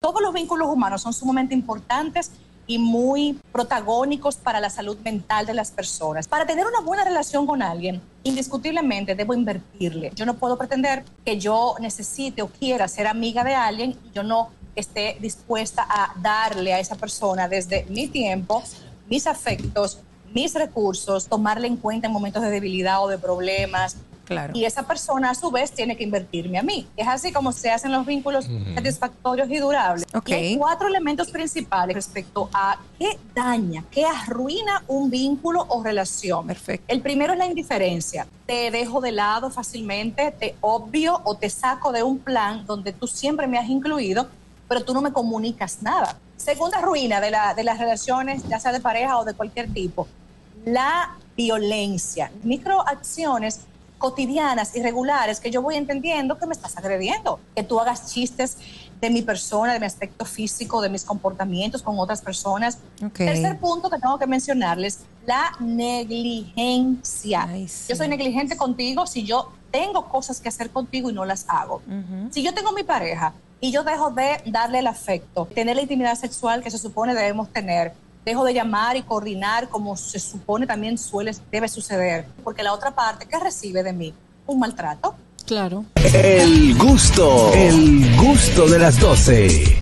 Todos los vínculos humanos son sumamente importantes y muy protagónicos para la salud mental de las personas. Para tener una buena relación con alguien, indiscutiblemente debo invertirle. Yo no puedo pretender que yo necesite o quiera ser amiga de alguien y yo no esté dispuesta a darle a esa persona desde mi tiempo, mis afectos, mis recursos, tomarle en cuenta en momentos de debilidad o de problemas, y esa persona a su vez tiene que invertirme a mí. Es así como se hacen los vínculos satisfactorios y durables. hay cuatro elementos principales respecto a qué daña, qué arruina un vínculo o relación. Perfecto. El primero es la indiferencia. Te dejo de lado fácilmente, te obvio o te saco de un plan donde tú siempre me has incluido, pero tú no me comunicas nada. Segunda ruina de, la, de las relaciones, ya sea de pareja o de cualquier tipo, la violencia. Microacciones cotidianas y regulares que yo voy entendiendo que me estás agrediendo, que tú hagas chistes de mi persona, de mi aspecto físico, de mis comportamientos con otras personas. Tercer punto que tengo que mencionarles, la negligencia. Yo soy negligente contigo si yo tengo cosas que hacer contigo y no las hago. Si yo tengo mi pareja y yo dejo de darle el afecto, tener la intimidad sexual que se supone debemos tener, dejo de llamar y coordinar como se supone también suele, debe suceder. Porque la otra parte, que recibe de mí? Un maltrato. Claro. El gusto, el gusto de las 12.